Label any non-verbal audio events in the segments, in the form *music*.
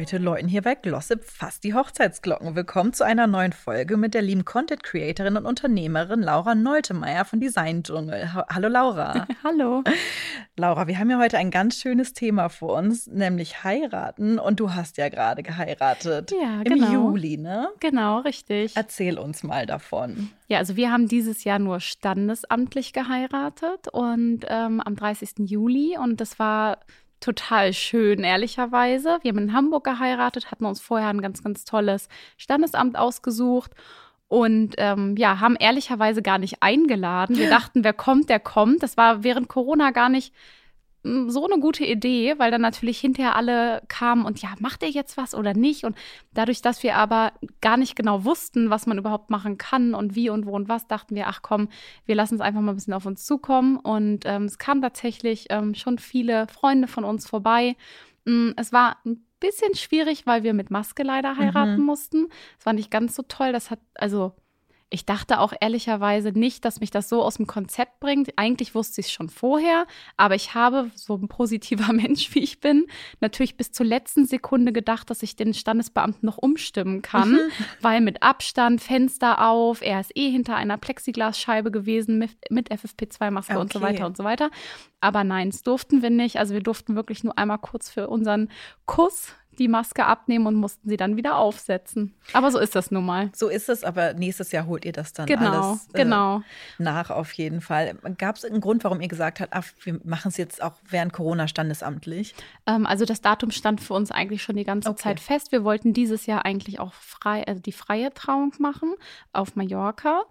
Heute läuten hier bei Glossip fast die Hochzeitsglocken. Willkommen zu einer neuen Folge mit der lieben Content Creatorin und Unternehmerin Laura Neutemeyer von Design Dschungel. Ha Hallo Laura. *laughs* Hallo. Laura, wir haben ja heute ein ganz schönes Thema vor uns, nämlich heiraten. Und du hast ja gerade geheiratet. Ja, Im genau. Juli, ne? Genau, richtig. Erzähl uns mal davon. Ja, also wir haben dieses Jahr nur standesamtlich geheiratet und ähm, am 30. Juli und das war total schön, ehrlicherweise. Wir haben in Hamburg geheiratet, hatten uns vorher ein ganz, ganz tolles Standesamt ausgesucht und ähm, ja, haben ehrlicherweise gar nicht eingeladen. Wir *gasps* dachten, wer kommt, der kommt. Das war während Corona gar nicht so eine gute Idee, weil dann natürlich hinterher alle kamen und ja, macht ihr jetzt was oder nicht? Und dadurch, dass wir aber gar nicht genau wussten, was man überhaupt machen kann und wie und wo und was, dachten wir, ach komm, wir lassen es einfach mal ein bisschen auf uns zukommen. Und ähm, es kamen tatsächlich ähm, schon viele Freunde von uns vorbei. Es war ein bisschen schwierig, weil wir mit Maske leider heiraten Mhm. mussten. Es war nicht ganz so toll. Das hat, also ich dachte auch ehrlicherweise nicht, dass mich das so aus dem Konzept bringt. Eigentlich wusste ich es schon vorher, aber ich habe, so ein positiver *laughs* Mensch wie ich bin, natürlich bis zur letzten Sekunde gedacht, dass ich den Standesbeamten noch umstimmen kann, weil mit Abstand, Fenster auf, er ist eh hinter einer Plexiglasscheibe gewesen mit, mit FFP2-Maske und so Okay. weiter und so weiter. Aber nein, das durften wir nicht. Also wir durften wirklich nur einmal kurz für unseren Kuss die Maske abnehmen und mussten sie dann wieder aufsetzen. Aber so ist das nun mal. So ist es, aber nächstes Jahr holt ihr das dann Genau, alles äh, genau. nach auf jeden Fall. Gab es einen Grund, warum ihr gesagt habt, ach, wir machen es jetzt auch während Corona standesamtlich? Ähm, also das Datum stand für uns eigentlich schon die ganze Okay. Zeit fest. Wir wollten dieses Jahr eigentlich auch frei, also die freie Trauung machen auf Mallorca.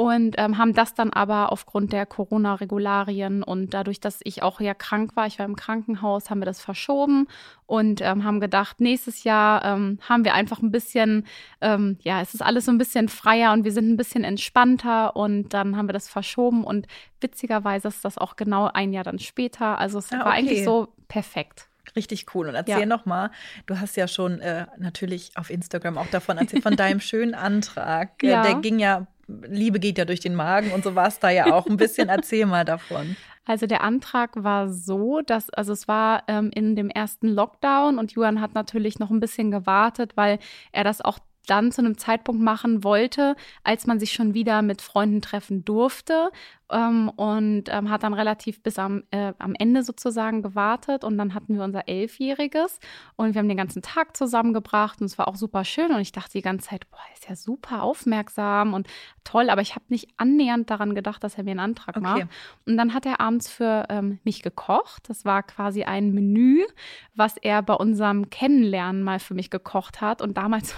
Und ähm, haben das dann aber aufgrund der Corona-Regularien und dadurch, dass ich auch ja krank war, ich war im Krankenhaus, haben wir das verschoben und ähm, haben gedacht, nächstes Jahr ähm, haben wir einfach ein bisschen, ähm, ja, es ist alles so ein bisschen freier und wir sind ein bisschen entspannter und dann haben wir das verschoben und witzigerweise ist das auch genau ein Jahr dann später. Also es Ah, war okay. eigentlich so perfekt. Richtig cool. Und erzähl Ja. noch mal, du hast ja schon äh, natürlich auf Instagram auch davon erzählt, von deinem *laughs* schönen Antrag. Äh, Ja. Der ging ja, Liebe geht ja durch den Magen und so war es da ja auch ein bisschen. *laughs* Erzähl mal davon. Also der Antrag war so, dass, also es war ähm, in dem ersten Lockdown und Julian hat natürlich noch ein bisschen gewartet, weil er das auch dann zu einem Zeitpunkt machen wollte, als man sich schon wieder mit Freunden treffen durfte ähm, und ähm, hat dann relativ bis am, äh, am Ende sozusagen gewartet und dann hatten wir unser Elfjähriges und wir haben den ganzen Tag zusammengebracht und es war auch super schön und ich dachte die ganze Zeit, boah, er ist ja super aufmerksam und toll, aber ich habe nicht annähernd daran gedacht, dass er mir einen Antrag Okay. macht. Und dann hat er abends für ähm, mich gekocht. Das war quasi ein Menü, was er bei unserem Kennenlernen mal für mich gekocht hat. Und damals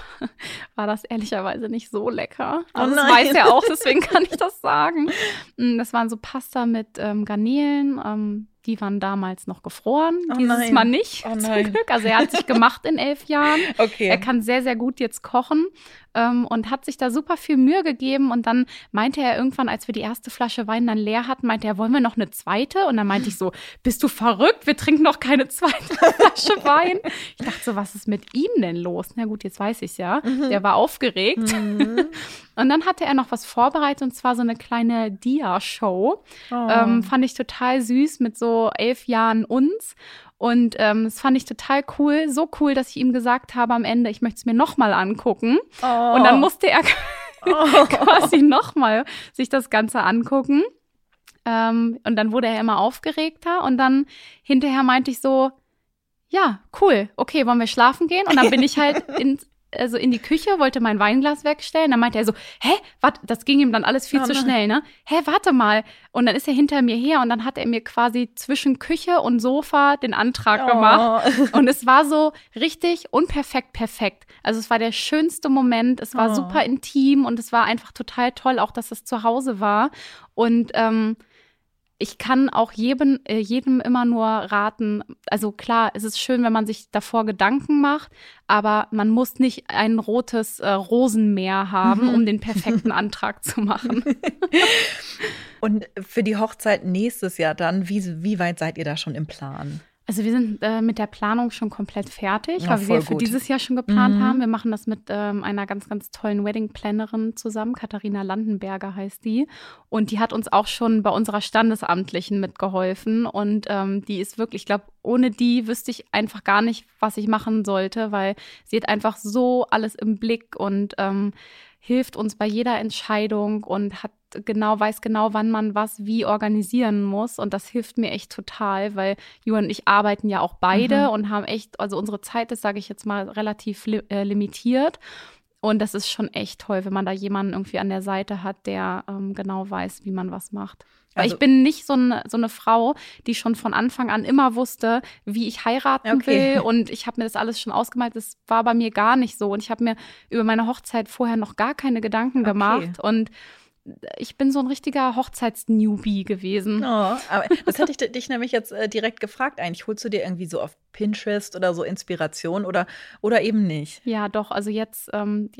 war das ehrlicherweise nicht so lecker. Oh Also das weiß er auch, deswegen kann ich das *laughs* sagen. Mm, Das waren so Pasta mit ähm, Garnelen. Ähm, die waren damals noch gefroren. Oh Dieses nein. Mal nicht, Oh zum. Glück. Also er hat sich gemacht in elf Jahren. *laughs* Okay. Er kann sehr, sehr gut jetzt kochen ähm, und hat sich da super viel Mühe gegeben. Und dann meinte er irgendwann, als wir die erste Flasche Wein dann leer hatten, meinte er, wollen wir noch eine zweite? Und dann meinte ich so, bist du verrückt? Wir trinken noch keine zweite *laughs* Flasche Wein. Ich dachte so, was ist mit ihm denn los? Na gut, jetzt weiß ich ja. Der war aufgeregt. Mhm. *laughs* Und dann hatte er noch was vorbereitet und zwar so eine kleine Dia-Show. Oh. Ähm, fand ich total süß mit so elf Jahren uns. Und ähm, das fand ich total cool. So cool, dass ich ihm gesagt habe am Ende, ich möchte es mir nochmal angucken. oh. Und dann musste er *laughs* oh. quasi nochmal sich das Ganze angucken. Ähm, und dann wurde er immer aufgeregter. Und dann hinterher meinte ich so, ja, cool, okay, wollen wir schlafen gehen? Und dann bin ich halt *laughs* ins, also in die Küche, wollte mein Weinglas wegstellen. Dann meinte er so, hä, warte, das ging ihm dann alles viel Oh zu nein. schnell, ne? Hä, warte mal. Und dann ist er hinter mir her und dann hat er mir quasi zwischen Küche und Sofa den Antrag gemacht. Oh. Und es war so richtig unperfekt perfekt. Also es war der schönste Moment. Es war Oh. super intim und es war einfach total toll, auch dass es zu Hause war. Und ähm, ich kann auch jedem, äh, jedem immer nur raten, also klar, es ist schön, wenn man sich davor Gedanken macht, aber man muss nicht ein rotes äh, Rosenmeer haben, Mhm. um den perfekten Antrag zu machen. *laughs* Und für die Hochzeit nächstes Jahr dann, wie, wie weit seid ihr da schon im Plan? Also wir sind äh, mit der Planung schon komplett fertig, Ja, weil wir für gut. dieses Jahr schon geplant Mhm. haben. Wir machen das mit ähm, einer ganz, ganz tollen Wedding-Plannerin zusammen. Katharina Landenberger heißt die. Und die hat uns auch schon bei unserer Standesamtlichen mitgeholfen. Und ähm, die ist wirklich, ich glaube, ohne die wüsste ich einfach gar nicht, was ich machen sollte, weil sie hat einfach so alles im Blick und ähm, hilft uns bei jeder Entscheidung und hat genau, weiß genau, wann man was wie organisieren muss. Und das hilft mir echt total, weil Juan und ich arbeiten ja auch beide Mhm. und haben echt, also unsere Zeit ist, sage ich jetzt mal, relativ li äh, limitiert. Und das ist schon echt toll, wenn man da jemanden irgendwie an der Seite hat, der ähm, genau weiß, wie man was macht. Weil Also- ich bin nicht so eine, so eine Frau, die schon von Anfang an immer wusste, wie ich heiraten Okay. will. Und ich habe mir das alles schon ausgemalt. Das war bei mir gar nicht so. Und ich habe mir über meine Hochzeit vorher noch gar keine Gedanken Okay. gemacht. Und ich bin so ein richtiger Hochzeits-Newbie gewesen. Oh, aber das hätte ich di- dich nämlich jetzt äh, direkt gefragt eigentlich. Holst du dir irgendwie so auf Pinterest oder so Inspiration oder, oder eben nicht? Ja, doch. Also jetzt, ähm,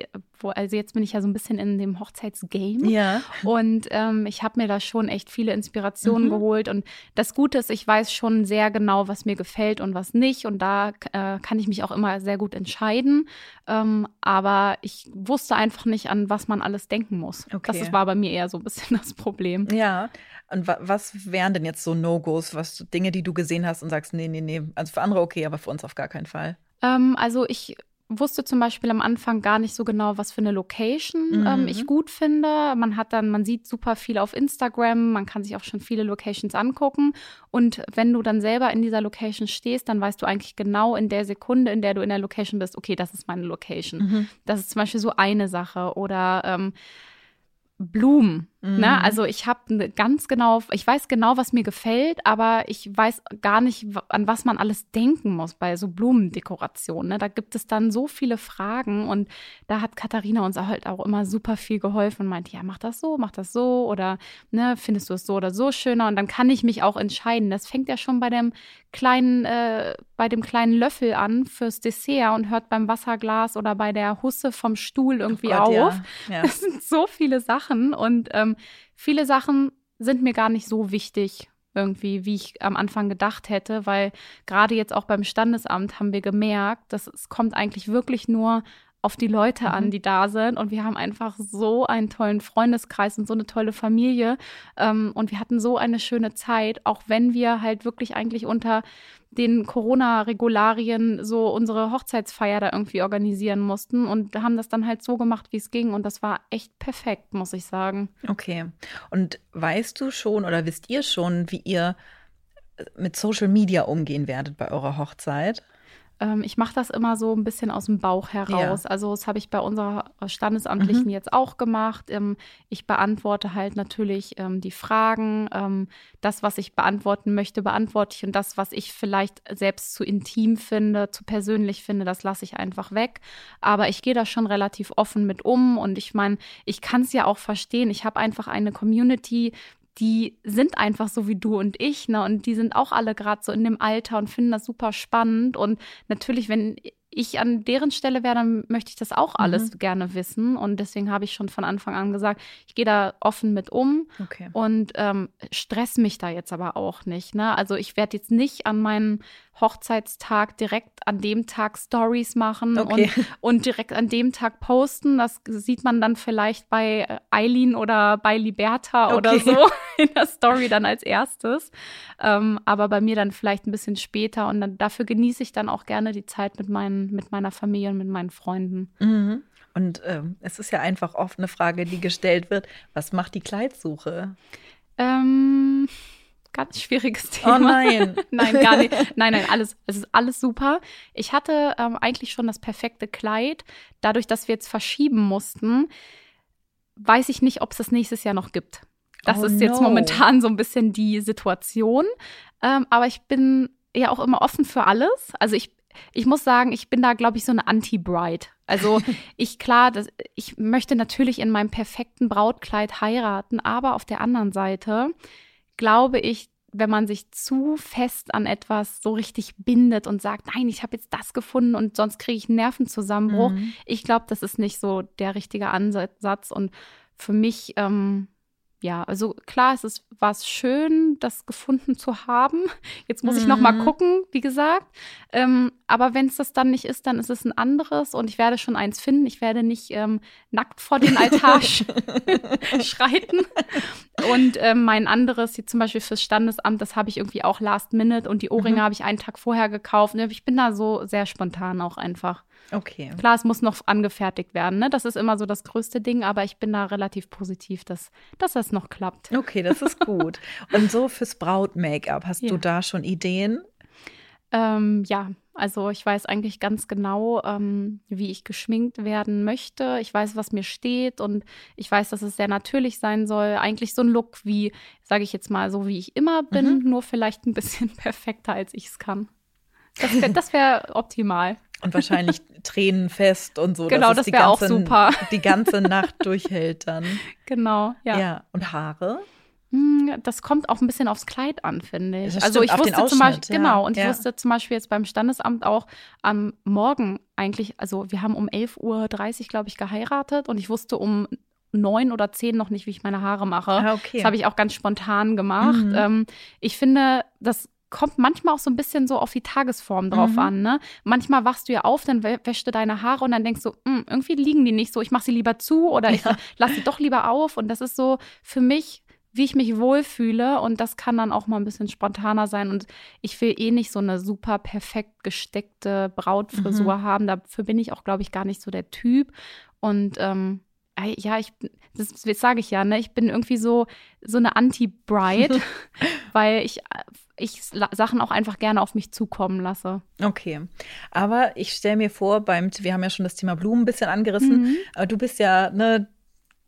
also jetzt bin ich ja so ein bisschen in dem Hochzeitsgame. Ja. Und ähm, ich habe mir da schon echt viele Inspirationen Mhm. geholt. Und das Gute ist, ich weiß schon sehr genau, was mir gefällt und was nicht. Und da äh, kann ich mich auch immer sehr gut entscheiden. Ähm, aber ich wusste einfach nicht, an was man alles denken muss. Okay. Das ist, war bei mir eher so ein bisschen *laughs* das Problem. Ja. Und wa was wären denn jetzt so No-Gos, was Dinge, die du gesehen hast und sagst, nee, nee, nee, also für andere okay, aber für uns auf gar keinen Fall. Ähm, also ich wusste zum Beispiel am Anfang gar nicht so genau, was für eine Location Mhm. ähm, ich gut finde. Man hat dann, man sieht super viel auf Instagram, man kann sich auch schon viele Locations angucken. Und wenn du dann selber in dieser Location stehst, dann weißt du eigentlich genau in der Sekunde, in der du in der Location bist, okay, das ist meine Location. Mhm. Das ist zum Beispiel so eine Sache. Oder ähm, Blumen. Mhm. Ne? Also ich habe ganz genau, ich weiß genau, was mir gefällt, aber ich weiß gar nicht, an was man alles denken muss bei so Blumendekorationen. Ne? Da gibt es dann so viele Fragen und da hat Katharina uns halt auch immer super viel geholfen und meinte, ja, mach das so, mach das so oder ne, findest du es so oder so schöner und dann kann ich mich auch entscheiden. Das fängt ja schon bei dem kleinen, äh, bei dem kleinen Löffel an fürs Dessert und hört beim Wasserglas oder bei der Husse vom Stuhl irgendwie Oh Gott, ja. auf. Ja. *laughs* Es sind so viele Sachen und ähm, viele Sachen sind mir gar nicht so wichtig irgendwie, wie ich am Anfang gedacht hätte, weil gerade jetzt auch beim Standesamt haben wir gemerkt, dass es kommt eigentlich wirklich nur auf die Leute an, Mhm. die da sind. Und wir haben einfach so einen tollen Freundeskreis und so eine tolle Familie. Ähm, und wir hatten so eine schöne Zeit, auch wenn wir halt wirklich eigentlich unter den Corona-Regularien so unsere Hochzeitsfeier da irgendwie organisieren mussten und haben das dann halt so gemacht, wie es ging. Und das war echt perfekt, muss ich sagen. Okay. Und weißt du schon oder wisst ihr schon, wie ihr mit Social Media umgehen werdet bei eurer Hochzeit? Ähm, ich mache das immer so ein bisschen aus dem Bauch heraus. Also das habe ich bei unserer Standesamtlichen Mhm. jetzt auch gemacht. Ähm, ich beantworte halt natürlich ähm, die Fragen. Ähm, das, was ich beantworten möchte, beantworte ich. Und das, was ich vielleicht selbst zu intim finde, zu persönlich finde, das lasse ich einfach weg. Aber ich gehe da schon relativ offen mit um. Und ich meine, ich kann es ja auch verstehen. Ich habe einfach eine Community, die sind einfach so wie du und ich, ne? Und die sind auch alle gerade so in dem Alter und finden das super spannend. Und natürlich, wenn ich an deren Stelle wäre, dann möchte ich das auch alles gerne wissen. Und deswegen habe ich schon von Anfang an gesagt, ich gehe da offen mit um Okay. und ähm, stress mich da jetzt aber auch nicht. Ne? Also ich werde jetzt nicht an meinem Hochzeitstag direkt an dem Tag Stories machen Okay. und, *laughs* und direkt an dem Tag posten. Das sieht man dann vielleicht bei äh, Eileen oder bei Liberta oder Okay. so *laughs* in der Story dann als erstes. Ähm, aber bei mir dann vielleicht ein bisschen später und dann, dafür genieße ich dann auch gerne die Zeit mit, meinen, mit meiner Familie und mit meinen Freunden. Mhm. Und ähm, es ist ja einfach oft eine Frage, die gestellt wird: Was macht die Kleidsuche? Ähm, ganz schwieriges Thema. Oh nein. *laughs* nein, gar nicht. *laughs* Nein, nein, alles, es ist alles super. Ich hatte ähm, eigentlich schon das perfekte Kleid. Dadurch, dass wir jetzt verschieben mussten, weiß ich nicht, ob es das nächstes Jahr noch gibt. Das Oh ist jetzt no. momentan so ein bisschen die Situation. Ähm, aber ich bin ja auch immer offen für alles. Also ich, ich muss sagen, ich bin da, glaube ich, so eine Anti-Bride. Also *laughs* ich, klar, das, ich möchte natürlich in meinem perfekten Brautkleid heiraten, aber auf der anderen Seite glaube ich, wenn man sich zu fest an etwas so richtig bindet und sagt, nein, ich habe jetzt das gefunden und sonst kriege ich einen Nervenzusammenbruch. Mhm. Ich glaube, das ist nicht so der richtige Ansatz. Und für mich, ähm, ja, also klar, es ist was schön, das gefunden zu haben. Jetzt muss ich noch mal Mhm. gucken, wie gesagt. Ähm, aber wenn es das dann nicht ist, dann ist es ein anderes und ich werde schon eins finden. Ich werde nicht ähm, nackt vor den Altar *laughs* sch *laughs* schreiten. Und ähm, mein anderes, hier zum Beispiel fürs Standesamt, das habe ich irgendwie auch last minute und die Ohrringe Mhm. habe ich einen Tag vorher gekauft. Ich bin da so sehr spontan auch einfach. Okay. Klar, es muss noch angefertigt werden, ne? Das ist immer so das größte Ding, aber ich bin da relativ positiv, dass, dass das noch klappt. Okay, das ist gut. *laughs* Und so fürs Braut-Make-up, hast du Ja. da schon Ideen? Ähm, ja, also ich weiß eigentlich ganz genau, ähm, wie ich geschminkt werden möchte. Ich weiß, was mir steht und ich weiß, dass es sehr natürlich sein soll. Eigentlich so ein Look wie, sage ich jetzt mal, so wie ich immer bin, nur vielleicht ein bisschen *laughs* perfekter, als ich es kann. Das wäre wär optimal. Und wahrscheinlich *laughs* tränenfest und so. Genau, das die wär auch ganze- super. Die ganze Nacht durchhält dann. *laughs* Genau, ja. Ja. Und Haare? Hm, Das kommt auch ein bisschen aufs Kleid an, finde ich. Also ich wusste zum Beispiel, Ausschnitt, ja. genau, und ich Ja. wusste zum Beispiel jetzt beim Standesamt auch am Morgen eigentlich, also wir haben um 11.30 Uhr, glaube ich, geheiratet und ich wusste um neun oder zehn noch nicht, wie ich meine Haare mache. Ah, okay. Das habe ich auch ganz spontan gemacht. Mhm. Ähm, ich finde, das kommt manchmal auch so ein bisschen so auf die Tagesform drauf Mhm. an. Ne? Manchmal wachst du ja auf, dann wä- wäschst du deine Haare und dann denkst du, "Hm, irgendwie liegen die nicht so. Ich mache sie lieber zu oder ich Ja. lasse sie doch lieber auf. Und das ist so für mich, wie ich mich wohlfühle. Und das kann dann auch mal ein bisschen spontaner sein. Und ich will eh nicht so eine super perfekt gesteckte Brautfrisur Mhm. haben. Dafür bin ich auch, glaube ich, gar nicht so der Typ. Und ähm, äh, ja, ich, das, das sage ich ja, ne? Ich bin irgendwie so, so eine Anti-Bride, *laughs* weil ich, ich Sachen auch einfach gerne auf mich zukommen lasse. Okay. Aber ich stelle mir vor, beim, wir haben ja schon das Thema Blumen ein bisschen angerissen. Mhm. Aber du bist ja, ne,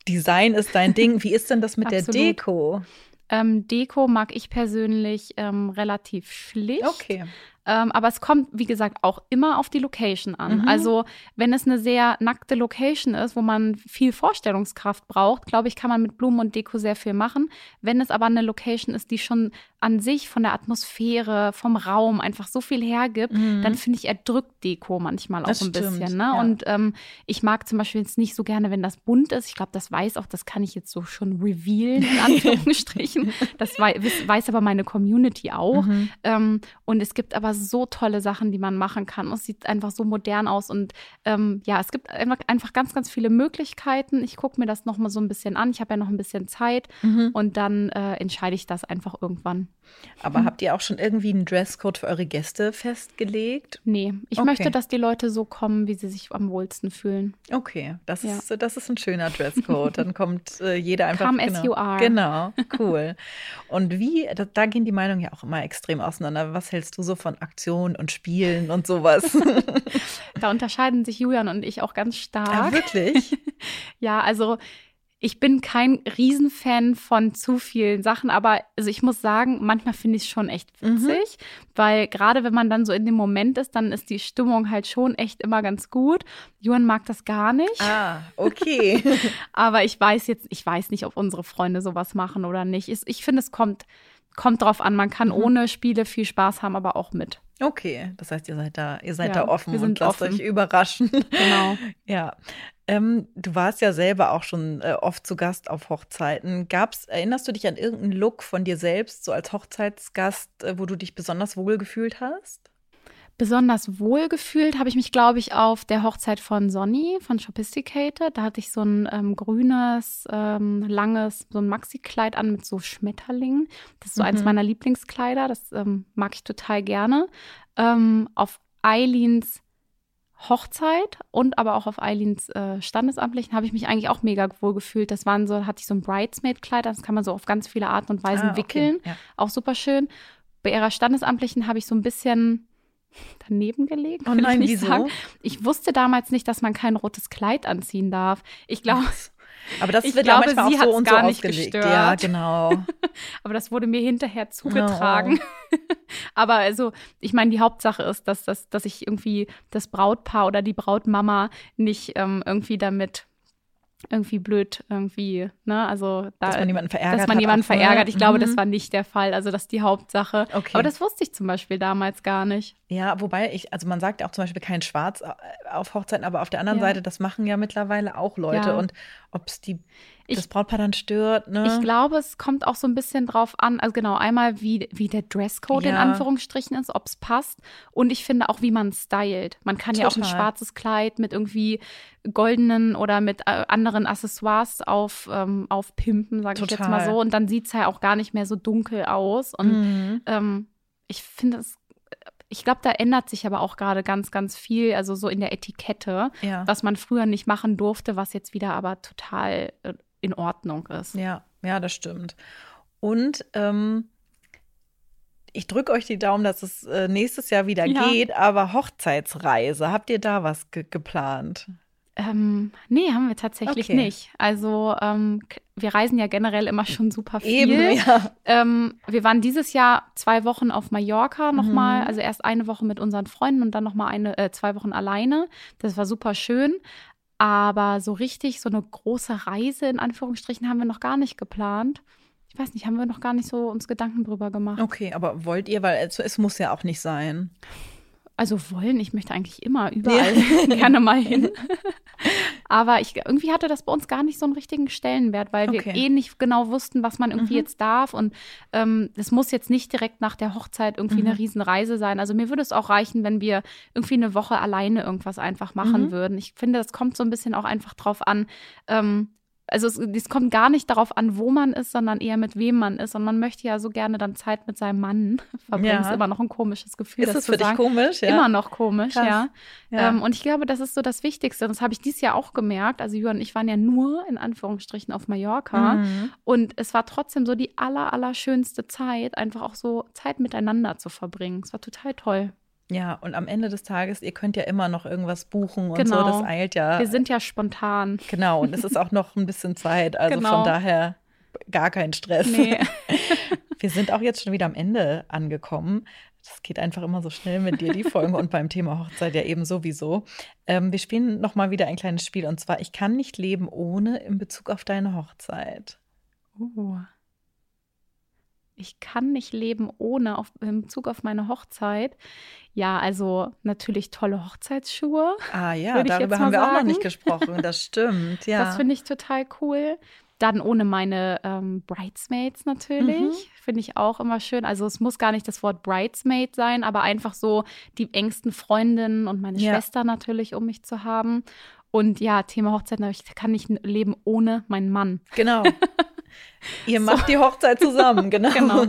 Design ist dein Ding. Wie ist denn das *laughs* mit der. Deko? Ähm, Deko mag ich persönlich ähm, relativ schlicht. Okay. Ähm, aber es kommt, wie gesagt, auch immer auf die Location an. Mhm. Also, wenn es eine sehr nackte Location ist, wo man viel Vorstellungskraft braucht, glaube ich, kann man mit Blumen und Deko sehr viel machen. Wenn es aber eine Location ist, die schon an sich von der Atmosphäre, vom Raum einfach so viel hergibt, Mhm. dann finde ich, erdrückt Deko manchmal auch Das ein stimmt, bisschen. Ne? ja. Und ähm, ich mag zum Beispiel jetzt nicht so gerne, wenn das bunt ist. Ich glaube, das weiß auch, das kann ich jetzt so schon revealen, in *laughs* Anführungsstrichen. das wei weiß, weiß aber meine Community auch. Mhm. Ähm, und es gibt aber so tolle Sachen, die man machen kann. Und es sieht einfach so modern aus. Und ähm, ja, es gibt einfach, einfach ganz, ganz viele Möglichkeiten. Ich gucke mir das noch mal so ein bisschen an. Ich habe ja noch ein bisschen Zeit. Mhm. Und dann äh, entscheide ich das einfach irgendwann. Aber habt ihr auch schon irgendwie einen Dresscode für eure Gäste festgelegt? Nee, ich Okay. möchte, dass die Leute so kommen, wie sie sich am wohlsten fühlen. Okay, das, Ja. ist, das ist ein schöner Dresscode. Dann kommt äh, jeder einfach. Come as genau. you are. Genau, cool. Und wie, da, da gehen die Meinungen ja auch immer extrem auseinander. Was hältst du so von Aktionen und Spielen und sowas? *laughs* Da unterscheiden sich Julian und ich auch ganz ah, stark. wirklich? *laughs* Ja, also ich bin kein Riesenfan von zu vielen Sachen, aber also ich muss sagen, manchmal finde ich es schon echt witzig, weil gerade wenn man dann so in dem Moment ist, dann ist die Stimmung halt schon echt immer ganz gut. Julian mag das gar nicht, Ah, okay. *laughs* aber ich weiß jetzt, ich weiß nicht, ob unsere Freunde sowas machen oder nicht. Ich, ich finde, es kommt, kommt drauf an. Man kann ohne Spiele viel Spaß haben, aber auch mit. Okay, das heißt, ihr seid da, ihr seid Ja, da offen und lasst offen. euch überraschen. Genau. *laughs* Ja. Ähm, du warst ja selber auch schon äh, oft zu Gast auf Hochzeiten. Gab's, erinnerst du dich an irgendeinen Look von dir selbst, so als Hochzeitsgast, äh, wo du dich besonders wohl gefühlt hast? Besonders wohl gefühlt habe ich mich, glaube ich, auf der Hochzeit von Sonny von Sophisticated. Da hatte ich so ein ähm, grünes, ähm, langes, so ein Maxi-Kleid an mit so Schmetterlingen. Das ist so eins Mhm. meiner Lieblingskleider. Das ähm, mag ich total gerne. Ähm, auf Eileens Hochzeit und aber auch auf Eileens äh, Standesamtlichen habe ich mich eigentlich auch mega wohl gefühlt. Das waren so, hatte ich so ein Bridesmaid-Kleid, das kann man so auf ganz viele Arten und Weisen Ah, okay. wickeln Ja. auch super schön. Bei ihrer Standesamtlichen habe ich so ein bisschen daneben gelegt. Oh nein, ich wieso? sagen. Ich wusste damals nicht, dass man kein rotes Kleid anziehen darf. Ich glaube, Aber das *laughs* Ich wird glaube, ja manchmal auch so und gar so nicht ausgelegt. gestört. Ja, genau. *laughs* aber das wurde mir hinterher zugetragen. *laughs* aber also, ich meine, die Hauptsache ist, dass, dass, dass ich irgendwie das Brautpaar oder die Brautmama nicht ähm, irgendwie damit irgendwie blöd irgendwie, ne? Also da, Dass man jemanden verärgert dass man hat jemanden ne? verärgert. Ich glaube, das Mhm. war nicht der Fall. Also das ist die Hauptsache. Okay. Aber das wusste ich zum Beispiel damals gar nicht. Ja, wobei ich, also man sagt ja auch zum Beispiel kein Schwarz äh, auf Hochzeiten, aber auf der anderen Ja. Seite, das machen ja mittlerweile auch Leute. Ja. Und ob es die ich, das Brautpaar dann stört, ne? Ich glaube, es kommt auch so ein bisschen drauf an, also genau, einmal wie, wie der Dresscode ja. in Anführungsstrichen ist, ob es passt. Und ich finde auch, wie man stylt. Man kann Total. ja auch ein schwarzes Kleid mit irgendwie goldenen oder mit äh, anderen Accessoires auf, ähm, aufpimpen, sage ich jetzt mal so. Und dann sieht es ja auch gar nicht mehr so dunkel aus. Und mhm. ähm, ich finde es ich glaube, da ändert sich aber auch gerade ganz, ganz viel, also so in der Etikette, ja. was man früher nicht machen durfte, was jetzt wieder aber total äh, in Ordnung ist. Ja, ja, das stimmt. Und ähm, ich drücke euch die Daumen, dass es äh, nächstes Jahr wieder ja. geht, aber Hochzeitsreise, habt ihr da was ge geplant? Ähm, nee, haben wir tatsächlich okay. nicht. Also ähm, wir reisen ja generell immer schon super viel. Eben, ja. Ähm, wir waren dieses Jahr zwei Wochen auf Mallorca nochmal, mhm. also erst eine Woche mit unseren Freunden und dann nochmal eine, äh, zwei Wochen alleine. Das war super schön. Aber so richtig, so eine große Reise in Anführungsstrichen haben wir noch gar nicht geplant. Ich weiß nicht, haben wir noch gar nicht so uns Gedanken drüber gemacht. Okay, aber wollt ihr, weil es, es muss ja auch nicht sein. Also wollen, ich möchte eigentlich immer überall ja. *laughs* gerne mal hin. Aber ich, irgendwie hatte das bei uns gar nicht so einen richtigen Stellenwert, weil wir okay. eh nicht genau wussten, was man irgendwie mhm. jetzt darf. Und ähm, es muss jetzt nicht direkt nach der Hochzeit irgendwie mhm. eine Riesenreise sein. Also mir würde es auch reichen, wenn wir irgendwie eine Woche alleine irgendwas einfach machen mhm. würden. Ich finde, das kommt so ein bisschen auch einfach drauf an, ähm, also es, es, kommt gar nicht darauf an, wo man ist, sondern eher mit wem man ist. Und man möchte ja so gerne dann Zeit mit seinem Mann *laughs* verbringen. Ja. Ist immer noch ein komisches Gefühl. Ist das für sagen. dich komisch? Ja. Immer noch komisch, ja. ja. Ähm, und ich glaube, das ist so das Wichtigste. Und das habe ich dieses Jahr auch gemerkt. Also Jürgen und ich waren ja nur in Anführungsstrichen auf Mallorca. Mhm. Und es war trotzdem so die aller, aller schönste Zeit, einfach auch so Zeit miteinander zu verbringen. Es war total toll. Ja, und am Ende des Tages, ihr könnt ja immer noch irgendwas buchen und genau. so, das eilt ja. Wir sind ja spontan. Genau, und es ist auch noch ein bisschen Zeit, *laughs* also genau. von daher gar kein Stress. Nee. *laughs* Wir sind auch jetzt schon wieder am Ende angekommen. Das geht einfach immer so schnell mit dir, die Folge und beim Thema Hochzeit ja eben sowieso. Ähm, wir spielen nochmal wieder ein kleines Spiel und zwar, ich kann nicht leben ohne in Bezug auf deine Hochzeit. Oh ich kann nicht leben ohne auf, in Bezug auf meine Hochzeit. Ja, also natürlich tolle Hochzeitsschuhe. Ah ja, darüber haben wir sagen. auch noch nicht gesprochen. Das *laughs* stimmt, ja. Das finde ich total cool. Dann ohne meine ähm, Bridesmaids natürlich. Mhm. Finde ich auch immer schön. Also es muss gar nicht das Wort Bridesmaid sein, aber einfach so die engsten Freundinnen und meine ja. Schwester natürlich, um mich zu haben. Und ja, Thema Hochzeit, ich kann nicht leben ohne meinen Mann. Genau. *laughs* Ihr macht so. die Hochzeit zusammen, *laughs* genau. genau.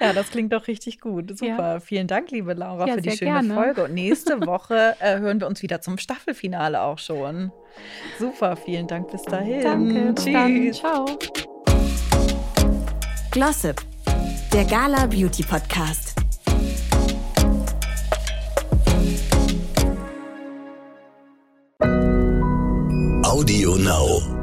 Ja, das klingt doch richtig gut. Super. Ja. Vielen Dank, liebe Laura, ja, für die schöne gerne. Folge. Und *laughs* nächste Woche äh, hören wir uns wieder zum Staffelfinale auch schon. Super, vielen Dank bis dahin. Danke. Tschüss. Ciao. Glossip, der Gala Beauty Podcast. Audio Now.